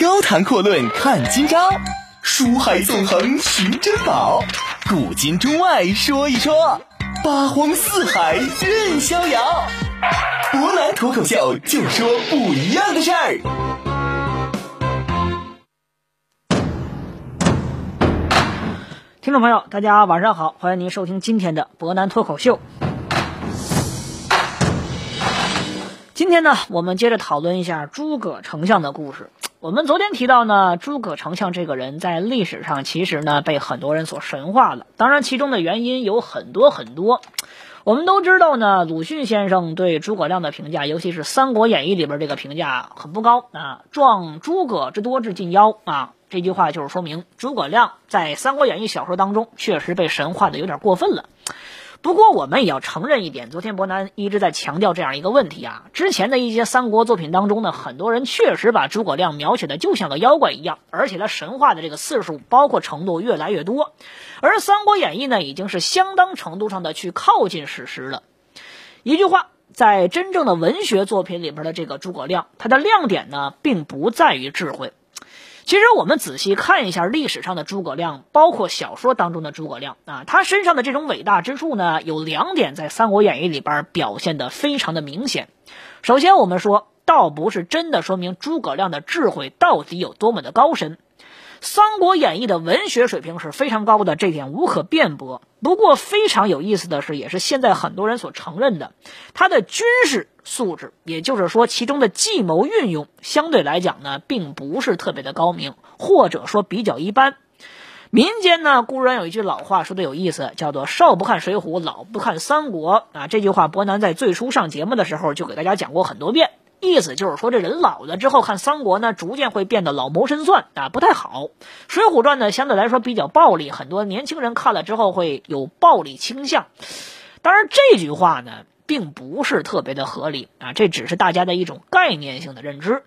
高谈阔论看今朝，书海纵横寻珍宝，古今中外说一说，八荒四海任逍遥。博南脱口秀就说不一样的事儿。听众朋友，大家晚上好，欢迎您收听今天的博南脱口秀。今天呢，我们接着讨论一下诸葛丞相的故事。我们昨天提到呢，诸葛丞相这个人在历史上其实呢被很多人所神化了。当然，其中的原因有很多很多。我们都知道呢，鲁迅先生对诸葛亮的评价，尤其是《三国演义》里边这个评价很不高啊，“壮诸葛之多至近妖”啊，这句话就是说明诸葛亮在《三国演义》小说当中确实被神化的有点过分了。不过，我们也要承认一点，昨天伯南一直在强调这样一个问题啊。之前的一些三国作品当中呢，很多人确实把诸葛亮描写的就像个妖怪一样，而且他神话的这个次数，包括程度越来越多。而《三国演义》呢，已经是相当程度上的去靠近史实了。一句话，在真正的文学作品里边的这个诸葛亮，他的亮点呢，并不在于智慧。其实我们仔细看一下历史上的诸葛亮，包括小说当中的诸葛亮啊，他身上的这种伟大之处呢，有两点在《三国演义》里边表现的非常的明显。首先，我们说，倒不是真的说明诸葛亮的智慧到底有多么的高深。《三国演义》的文学水平是非常高的，这点无可辩驳。不过，非常有意思的是，也是现在很多人所承认的，他的军事素质，也就是说，其中的计谋运用，相对来讲呢，并不是特别的高明，或者说比较一般。民间呢，固然有一句老话说的有意思，叫做“少不看水浒，老不看三国”啊。这句话，伯南在最初上节目的时候就给大家讲过很多遍。意思就是说，这人老了之后看三国呢，逐渐会变得老谋深算啊，不太好。水浒传呢，相对来说比较暴力，很多年轻人看了之后会有暴力倾向。当然，这句话呢，并不是特别的合理啊，这只是大家的一种概念性的认知。《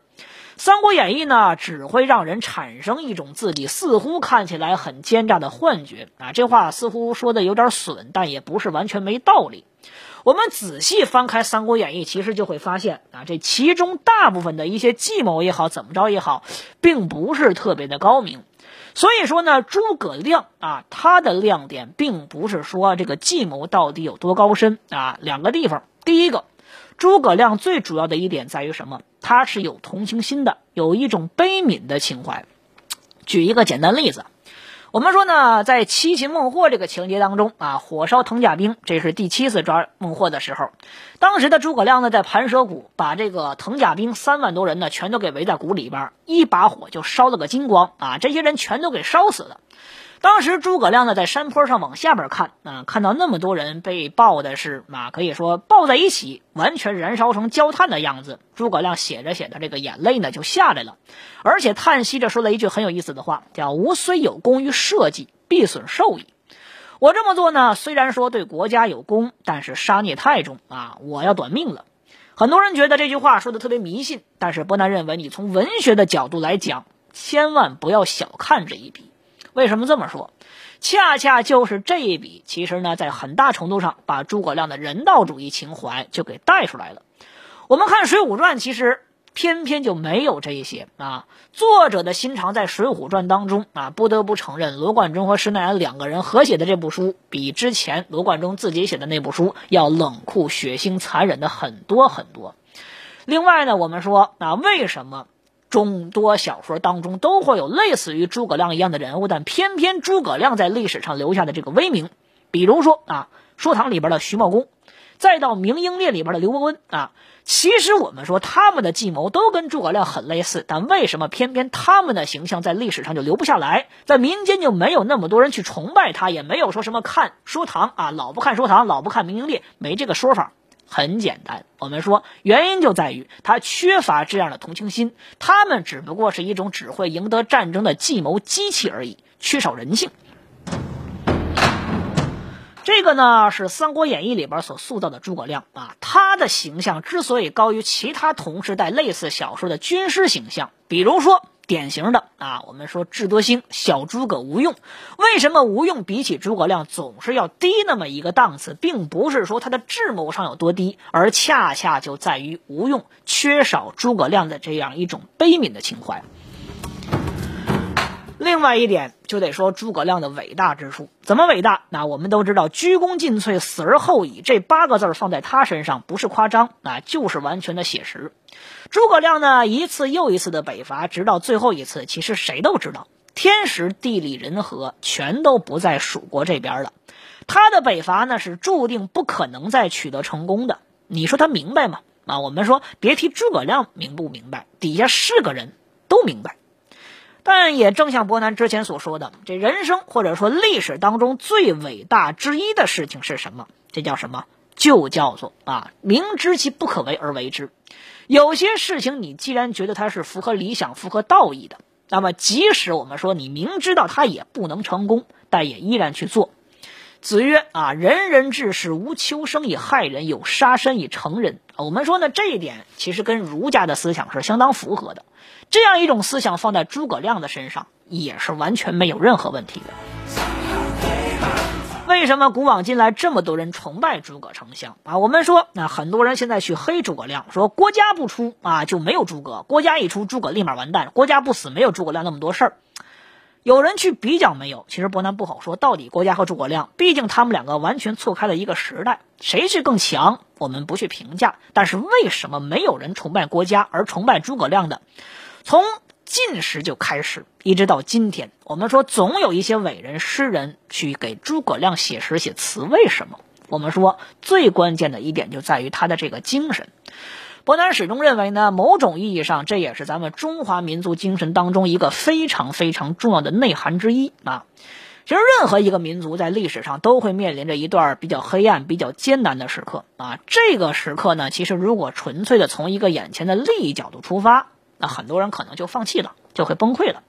三国演义》呢，只会让人产生一种自己似乎看起来很奸诈的幻觉啊。这话似乎说的有点损，但也不是完全没道理。我们仔细翻开《三国演义》，其实就会发现啊，这其中大部分的一些计谋也好，怎么着也好，并不是特别的高明。所以说呢，诸葛亮啊，他的亮点并不是说这个计谋到底有多高深啊。两个地方，第一个，诸葛亮最主要的一点在于什么？他是有同情心的，有一种悲悯的情怀。举一个简单例子。我们说呢，在七擒孟获这个情节当中啊，火烧藤甲兵，这是第七次抓孟获的时候。当时的诸葛亮呢，在盘蛇谷把这个藤甲兵三万多人呢，全都给围在谷里边，一把火就烧了个精光啊，这些人全都给烧死了。当时诸葛亮呢，在山坡上往下边看，啊，看到那么多人被抱的是啊，可以说抱在一起，完全燃烧成焦炭的样子。诸葛亮写着写着，这个眼泪呢就下来了，而且叹息着说了一句很有意思的话，叫“吾虽有功于社稷，必损寿矣。”我这么做呢，虽然说对国家有功，但是杀孽太重啊，我要短命了。很多人觉得这句话说的特别迷信，但是波南认为，你从文学的角度来讲，千万不要小看这一笔。为什么这么说？恰恰就是这一笔，其实呢，在很大程度上把诸葛亮的人道主义情怀就给带出来了。我们看《水浒传》，其实偏偏就没有这一些啊。作者的心肠在《水浒传》当中啊，不得不承认，罗贯中和施耐庵两个人合写的这部书，比之前罗贯中自己写的那部书要冷酷、血腥、残忍的很多很多。另外呢，我们说啊，为什么？众多小说当中都会有类似于诸葛亮一样的人物，但偏偏诸葛亮在历史上留下的这个威名，比如说啊，《说唐》里边的徐茂公，再到《明英烈》里边的刘伯温啊，其实我们说他们的计谋都跟诸葛亮很类似，但为什么偏偏他们的形象在历史上就留不下来，在民间就没有那么多人去崇拜他，也没有说什么看《说唐》啊，老不看《说唐》，老不看《明英烈》，没这个说法。很简单，我们说原因就在于他缺乏这样的同情心，他们只不过是一种只会赢得战争的计谋机器而已，缺少人性。这个呢是《三国演义》里边所塑造的诸葛亮啊，他的形象之所以高于其他同时代类似小说的军师形象，比如说。典型的啊，我们说智多星小诸葛吴用，为什么吴用比起诸葛亮总是要低那么一个档次，并不是说他的智谋上有多低，而恰恰就在于吴用缺少诸葛亮的这样一种悲悯的情怀。另外一点就得说诸葛亮的伟大之处，怎么伟大？那我们都知道“鞠躬尽瘁，死而后已”这八个字放在他身上不是夸张，那就是完全的写实。诸葛亮呢，一次又一次的北伐，直到最后一次，其实谁都知道，天时地利人和全都不在蜀国这边了。他的北伐呢，是注定不可能再取得成功的。你说他明白吗？啊，我们说别提诸葛亮明不明白，底下是个人都明白。但也正像伯南之前所说的，这人生或者说历史当中最伟大之一的事情是什么？这叫什么？就叫做啊，明知其不可为而为之。有些事情你既然觉得它是符合理想、符合道义的，那么即使我们说你明知道它也不能成功，但也依然去做。子曰啊，人人志士无求生以害人，有杀身以成仁。我们说呢，这一点其实跟儒家的思想是相当符合的。这样一种思想放在诸葛亮的身上，也是完全没有任何问题的。为什么古往今来这么多人崇拜诸葛丞相啊？我们说，那很多人现在去黑诸葛亮，说国家不出啊就没有诸葛，国家一出诸葛立马完蛋，国家不死没有诸葛亮那么多事儿。有人去比较没有？其实伯南不好说，到底国家和诸葛亮，毕竟他们两个完全错开了一个时代，谁去更强，我们不去评价。但是为什么没有人崇拜国家而崇拜诸葛亮的？从晋时就开始，一直到今天，我们说总有一些伟人诗人去给诸葛亮写诗写词。为什么？我们说最关键的一点就在于他的这个精神。伯南始终认为呢，某种意义上，这也是咱们中华民族精神当中一个非常非常重要的内涵之一啊。其实，任何一个民族在历史上都会面临着一段比较黑暗、比较艰难的时刻啊。这个时刻呢，其实如果纯粹的从一个眼前的利益角度出发，那很多人可能就放弃了，就会崩溃了。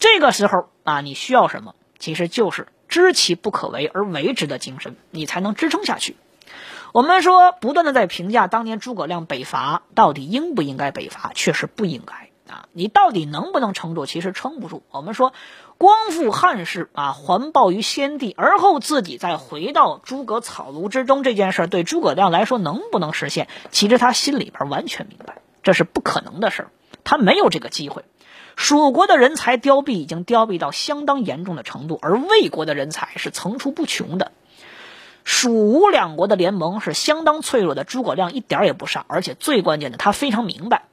这个时候啊，你需要什么？其实就是知其不可为而为之的精神，你才能支撑下去。我们说，不断的在评价当年诸葛亮北伐到底应不应该北伐，确实不应该啊。你到底能不能撑住？其实撑不住。我们说，光复汉室啊，还报于先帝，而后自己再回到诸葛草庐之中，这件事对诸葛亮来说能不能实现？其实他心里边完全明白，这是不可能的事儿。他没有这个机会，蜀国的人才凋敝已经凋敝到相当严重的程度，而魏国的人才是层出不穷的。蜀吴两国的联盟是相当脆弱的，诸葛亮一点也不傻，而且最关键的，他非常明白，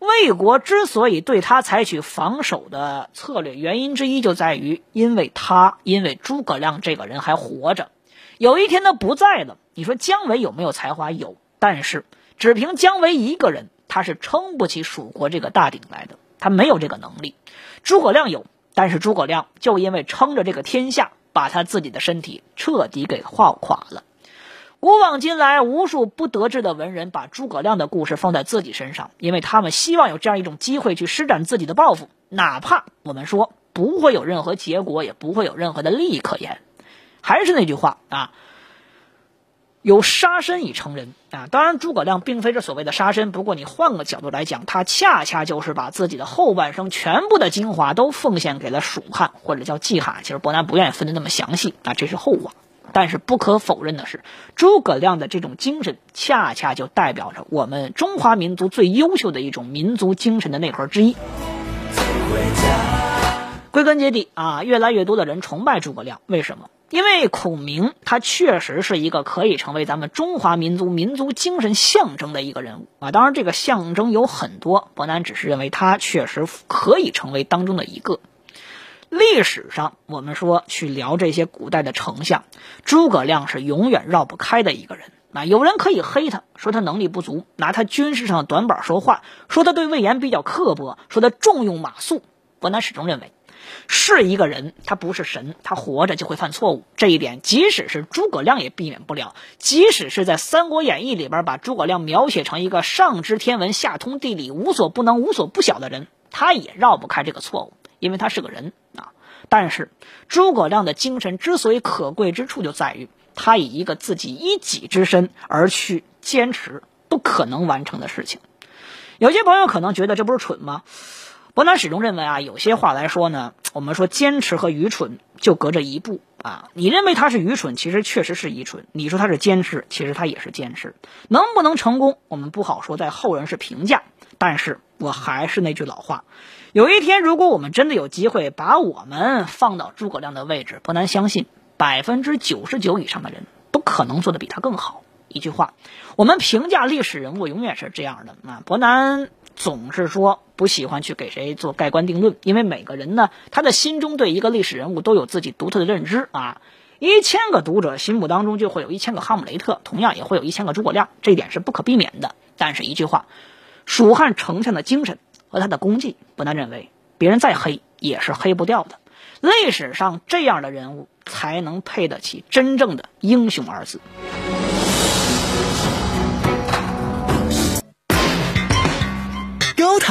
魏国之所以对他采取防守的策略，原因之一就在于，因为他因为诸葛亮这个人还活着，有一天他不在了，你说姜维有没有才华？有，但是只凭姜维一个人。他是撑不起蜀国这个大鼎来的，他没有这个能力。诸葛亮有，但是诸葛亮就因为撑着这个天下，把他自己的身体彻底给耗垮了。古往今来，无数不得志的文人把诸葛亮的故事放在自己身上，因为他们希望有这样一种机会去施展自己的抱负，哪怕我们说不会有任何结果，也不会有任何的利益可言。还是那句话啊。有杀身以成仁啊！当然，诸葛亮并非是所谓的杀身。不过，你换个角度来讲，他恰恰就是把自己的后半生全部的精华都奉献给了蜀汉，或者叫季汉。其实伯南不愿意分的那么详细啊，这是后话。但是不可否认的是，诸葛亮的这种精神，恰恰就代表着我们中华民族最优秀的一种民族精神的内核之一。归根结底啊，越来越多的人崇拜诸葛亮，为什么？因为孔明他确实是一个可以成为咱们中华民族民族精神象征的一个人物啊！当然，这个象征有很多，伯南只是认为他确实可以成为当中的一个。历史上，我们说去聊这些古代的丞相，诸葛亮是永远绕不开的一个人啊！有人可以黑他，说他能力不足，拿他军事上的短板说话，说他对魏延比较刻薄，说他重用马谡。伯南始终认为。是一个人，他不是神，他活着就会犯错误。这一点，即使是诸葛亮也避免不了。即使是在《三国演义》里边把诸葛亮描写成一个上知天文、下通地理、无所不能、无所不晓的人，他也绕不开这个错误，因为他是个人啊。但是，诸葛亮的精神之所以可贵之处，就在于他以一个自己一己之身而去坚持不可能完成的事情。有些朋友可能觉得这不是蠢吗？伯南始终认为啊，有些话来说呢，我们说坚持和愚蠢就隔着一步啊。你认为他是愚蠢，其实确实是愚蠢；你说他是坚持，其实他也是坚持。能不能成功，我们不好说，在后人是评价。但是我还是那句老话，有一天如果我们真的有机会把我们放到诸葛亮的位置，伯南相信，百分之九十九以上的人不可能做得比他更好。一句话，我们评价历史人物永远是这样的啊。伯南总是说不喜欢去给谁做盖棺定论，因为每个人呢，他的心中对一个历史人物都有自己独特的认知啊。一千个读者心目当中就会有一千个哈姆雷特，同样也会有一千个诸葛亮，这一点是不可避免的。但是一句话。蜀汉丞相的精神和他的功绩，不难认为，别人再黑也是黑不掉的。历史上这样的人物，才能配得起真正的英雄二字。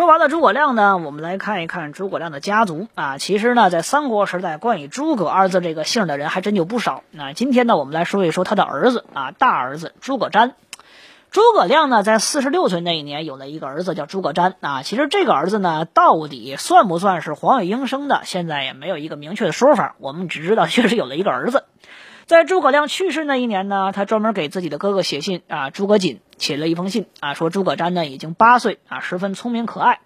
说完了诸葛亮呢，我们来看一看诸葛亮的家族啊。其实呢，在三国时代，关于诸葛二字这个姓的人还真就不少。那今天呢，我们来说一说他的儿子啊，大儿子诸葛瞻。诸葛亮呢，在四十六岁那一年有了一个儿子叫诸葛瞻啊。其实这个儿子呢，到底算不算是黄月英生的，现在也没有一个明确的说法。我们只知道确实有了一个儿子。在诸葛亮去世那一年呢，他专门给自己的哥哥写信啊，诸葛瑾写了一封信啊，说诸葛瞻呢已经八岁啊，十分聪明可爱，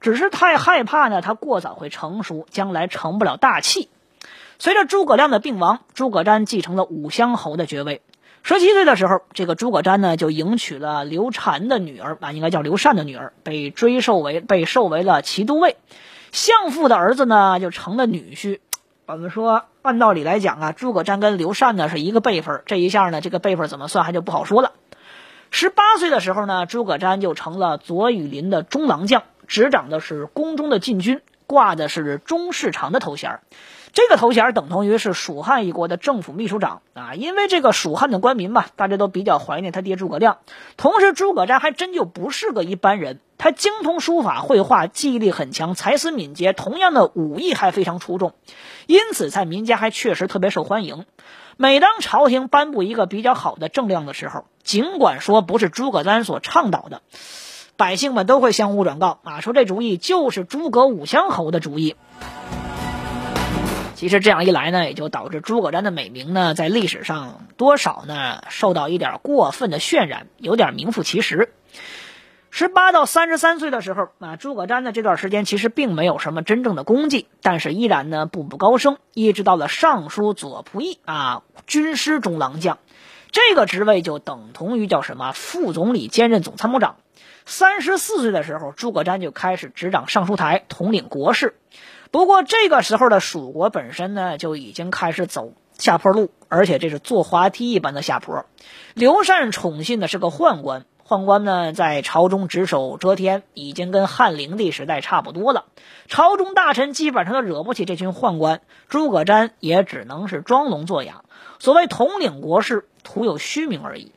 只是太害怕呢他过早会成熟，将来成不了大器。随着诸葛亮的病亡，诸葛瞻继承了武乡侯的爵位。十七岁的时候，这个诸葛瞻呢就迎娶了刘禅的女儿啊，应该叫刘禅的女儿，被追授为被授为了骑都尉。相父的儿子呢就成了女婿。我们说，按道理来讲啊，诸葛瞻跟刘禅呢是一个辈分，这一下呢，这个辈分怎么算还就不好说了。十八岁的时候呢，诸葛瞻就成了左羽林的中郎将，执掌的是宫中的禁军，挂的是中侍长的头衔这个头衔等同于是蜀汉一国的政府秘书长啊。因为这个蜀汉的官民嘛，大家都比较怀念他爹诸葛亮。同时，诸葛瞻还真就不是个一般人，他精通书法绘画，记忆力很强，才思敏捷，同样的武艺还非常出众。因此，在民间还确实特别受欢迎。每当朝廷颁布一个比较好的政令的时候，尽管说不是诸葛瞻所倡导的，百姓们都会相互转告啊，说这主意就是诸葛武乡侯的主意。其实这样一来呢，也就导致诸葛瞻的美名呢，在历史上多少呢受到一点过分的渲染，有点名副其实。十八到三十三岁的时候啊，诸葛瞻呢这段时间其实并没有什么真正的功绩，但是依然呢步步高升，一直到了尚书左仆射啊，军师中郎将，这个职位就等同于叫什么副总理兼任总参谋长。三十四岁的时候，诸葛瞻就开始执掌尚书台，统领国事。不过这个时候的蜀国本身呢就已经开始走下坡路，而且这是坐滑梯一般的下坡。刘禅宠信的是个宦官。宦官呢，在朝中只手遮天，已经跟汉灵帝时代差不多了。朝中大臣基本上都惹不起这群宦官，诸葛瞻也只能是装聋作哑。所谓统领国事，徒有虚名而已。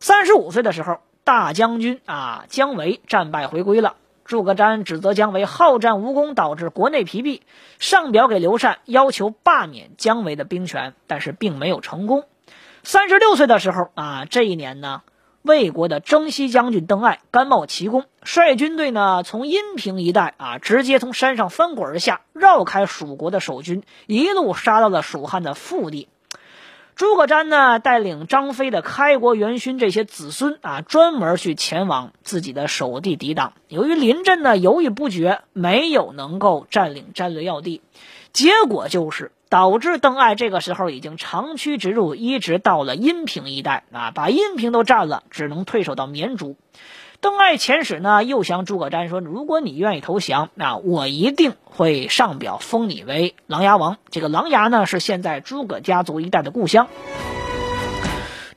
三十五岁的时候，大将军啊姜维战败回归了。诸葛瞻指责姜维好战无功，导致国内疲弊，上表给刘禅，要求罢免姜维的兵权，但是并没有成功。三十六岁的时候啊，这一年呢。魏国的征西将军邓艾甘冒奇功，率军队呢从阴平一带啊，直接从山上翻滚而下，绕开蜀国的守军，一路杀到了蜀汉的腹地。诸葛瞻呢带领张飞的开国元勋这些子孙啊，专门去前往自己的守地抵挡。由于临阵呢犹豫不决，没有能够占领战略要地，结果就是。导致邓艾这个时候已经长驱直入，一直到了阴平一带啊，把阴平都占了，只能退守到绵竹。邓艾遣使呢，又向诸葛瞻说：“如果你愿意投降，那我一定会上表封你为琅琊王。这个琅琊呢，是现在诸葛家族一带的故乡。”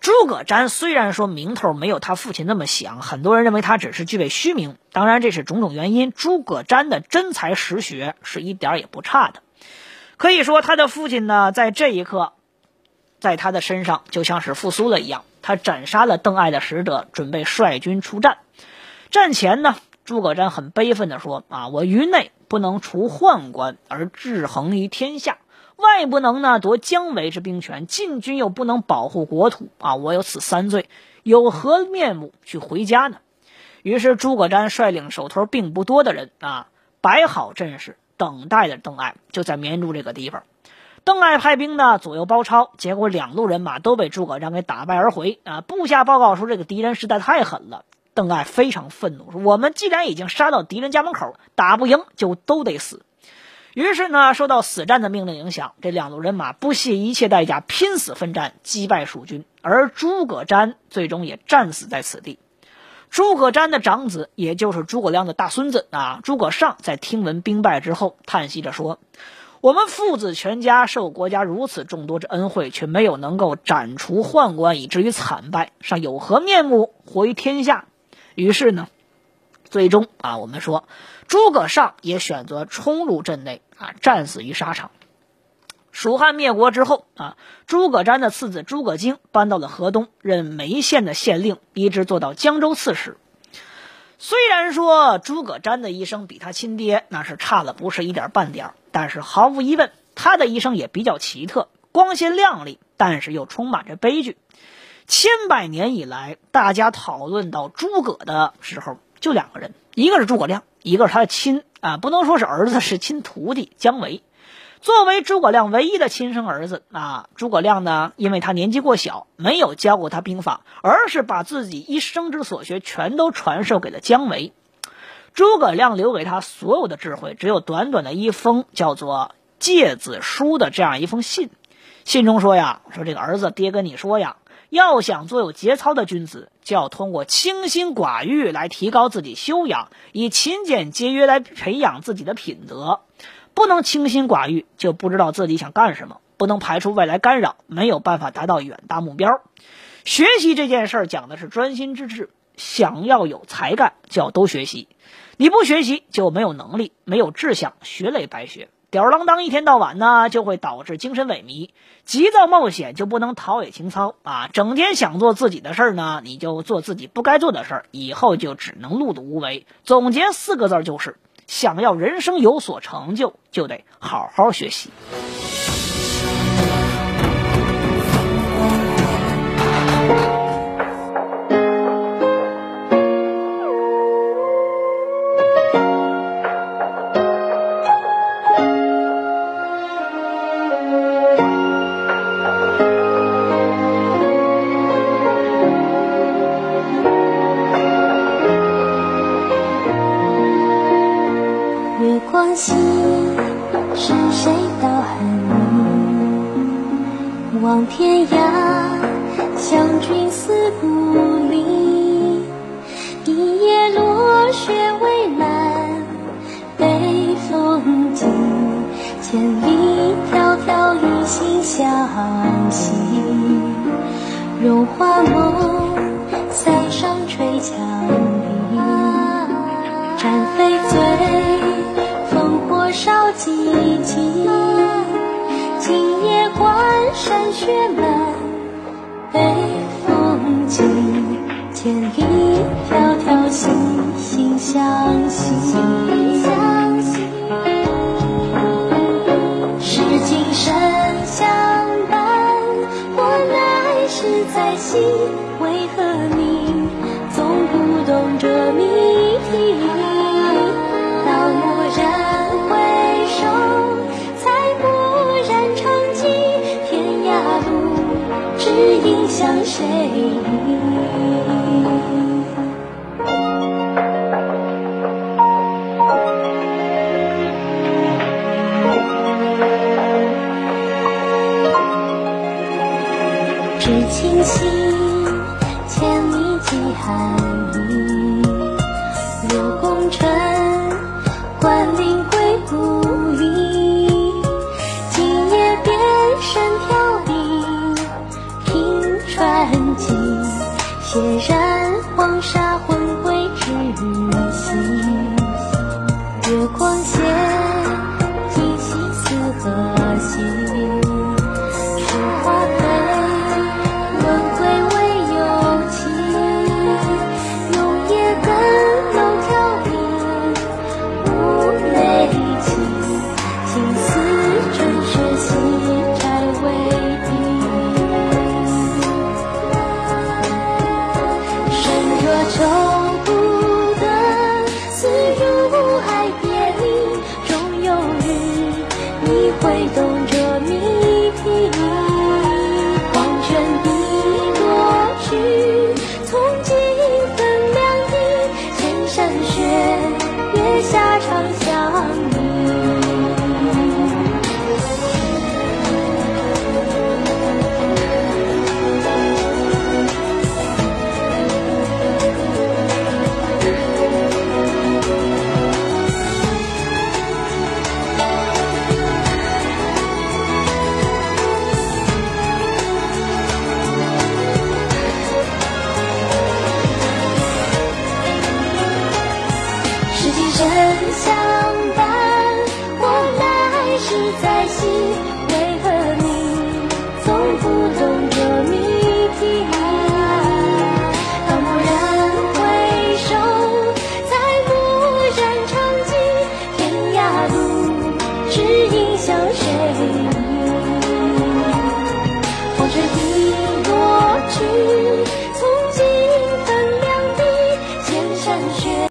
诸葛瞻虽然说名头没有他父亲那么响，很多人认为他只是具备虚名。当然，这是种种原因。诸葛瞻的真才实学是一点也不差的。可以说，他的父亲呢，在这一刻，在他的身上就像是复苏了一样。他斩杀了邓艾的使者，准备率军出战。战前呢，诸葛瞻很悲愤地说：“啊，我于内不能除宦官而制衡于天下，外不能呢夺姜维之兵权，进军又不能保护国土，啊，我有此三罪，有何面目去回家呢？”于是诸葛瞻率领手头并不多的人啊，摆好阵势，等待着邓艾，就在绵竹这个地方。邓艾派兵呢左右包抄，结果两路人马都被诸葛瞻给打败而回啊！部下报告说这个敌人实在太狠了。邓艾非常愤怒，说：“我们既然已经杀到敌人家门口，打不赢就都得死。”于是呢，受到死战的命令影响，这两路人马不惜一切代价拼死奋战，击败蜀军，而诸葛瞻最终也战死在此地。诸葛瞻的长子，也就是诸葛亮的大孙子啊，诸葛尚，在听闻兵败之后，叹息着说。我们父子全家受国家如此众多之恩惠，却没有能够斩除宦官，以至于惨败，尚有何面目活于天下？于是呢，最终啊，我们说诸葛尚也选择冲入阵内啊，战死于沙场。蜀汉灭国之后啊，诸葛瞻的次子诸葛京搬到了河东，任眉县的县令，一直做到江州刺史。虽然说诸葛瞻的一生比他亲爹那是差了不是一点半点但是毫无疑问，他的一生也比较奇特，光鲜亮丽，但是又充满着悲剧。千百年以来，大家讨论到诸葛的时候，就两个人，一个是诸葛亮，一个是他的亲啊，不能说是儿子，是亲徒弟姜维。作为诸葛亮唯一的亲生儿子啊，诸葛亮呢，因为他年纪过小，没有教过他兵法，而是把自己一生之所学全都传授给了姜维。诸葛亮留给他所有的智慧，只有短短的一封叫做《诫子书》的这样一封信。信中说呀，说这个儿子，爹跟你说呀，要想做有节操的君子，就要通过清心寡欲来提高自己修养，以勤俭节约来培养自己的品德。不能清心寡欲，就不知道自己想干什么；不能排除外来干扰，没有办法达到远大目标。学习这件事儿讲的是专心致志，想要有才干，就要都学习。你不学习就没有能力，没有志向，学了也白学。吊儿郎当一天到晚呢，就会导致精神萎靡。急躁冒险就不能陶冶情操啊！整天想做自己的事儿呢，你就做自己不该做的事儿，以后就只能碌碌无为。总结四个字就是。想要人生有所成就，就得好好学习。君思故里。一夜落雪未满，北风急，千里迢迢一心相惜。绒花梦，塞上吹羌笛，战飞醉，烽火烧几静。今夜关山雪满。相惜相惜是今生相伴或来世再惜为何你。总不懂这谜题到蓦然回首才蓦然唱记天涯路只影向谁觅真